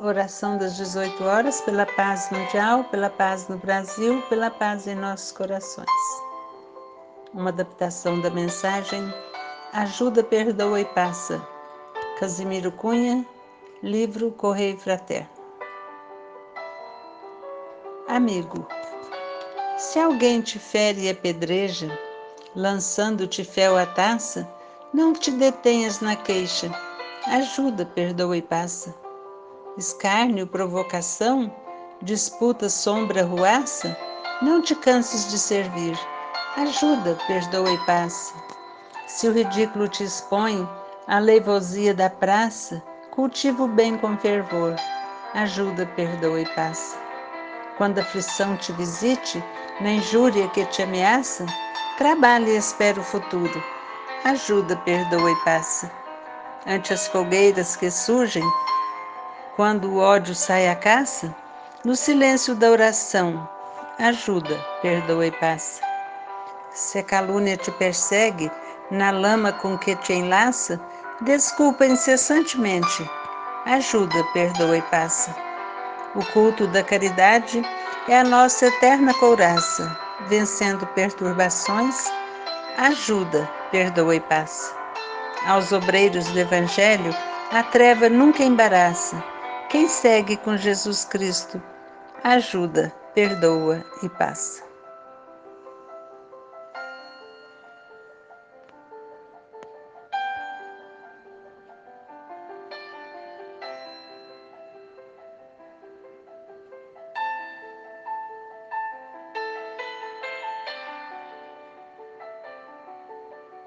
Oração das 18 horas pela paz mundial, pela paz no Brasil, pela paz em nossos corações. Uma adaptação da mensagem Ajuda, Perdoa e Passa. Casimiro Cunha, livro Correio Fraterno. Amigo, se alguém te fere e apedreja, lançando-te fel à taça, não te detenhas na queixa. Ajuda, perdoa e passa escárnio, provocação, disputa, sombra, ruaça, não te canses de servir. Ajuda, perdoa e passa. Se o ridículo te expõe, a leivosia da praça, cultiva o bem com fervor. Ajuda, perdoa e passa. Quando a aflição te visite, na injúria que te ameaça, trabalhe e espera o futuro. Ajuda, perdoa e passa. Ante as fogueiras que surgem, quando o ódio sai à caça, no silêncio da oração, ajuda, perdoa e passa. Se a calúnia te persegue, na lama com que te enlaça, desculpa incessantemente, ajuda, perdoa e passa. O culto da caridade é a nossa eterna couraça, vencendo perturbações, ajuda, perdoa e passa. Aos obreiros do Evangelho, a treva nunca embaraça quem segue com Jesus Cristo, ajuda, perdoa e passa.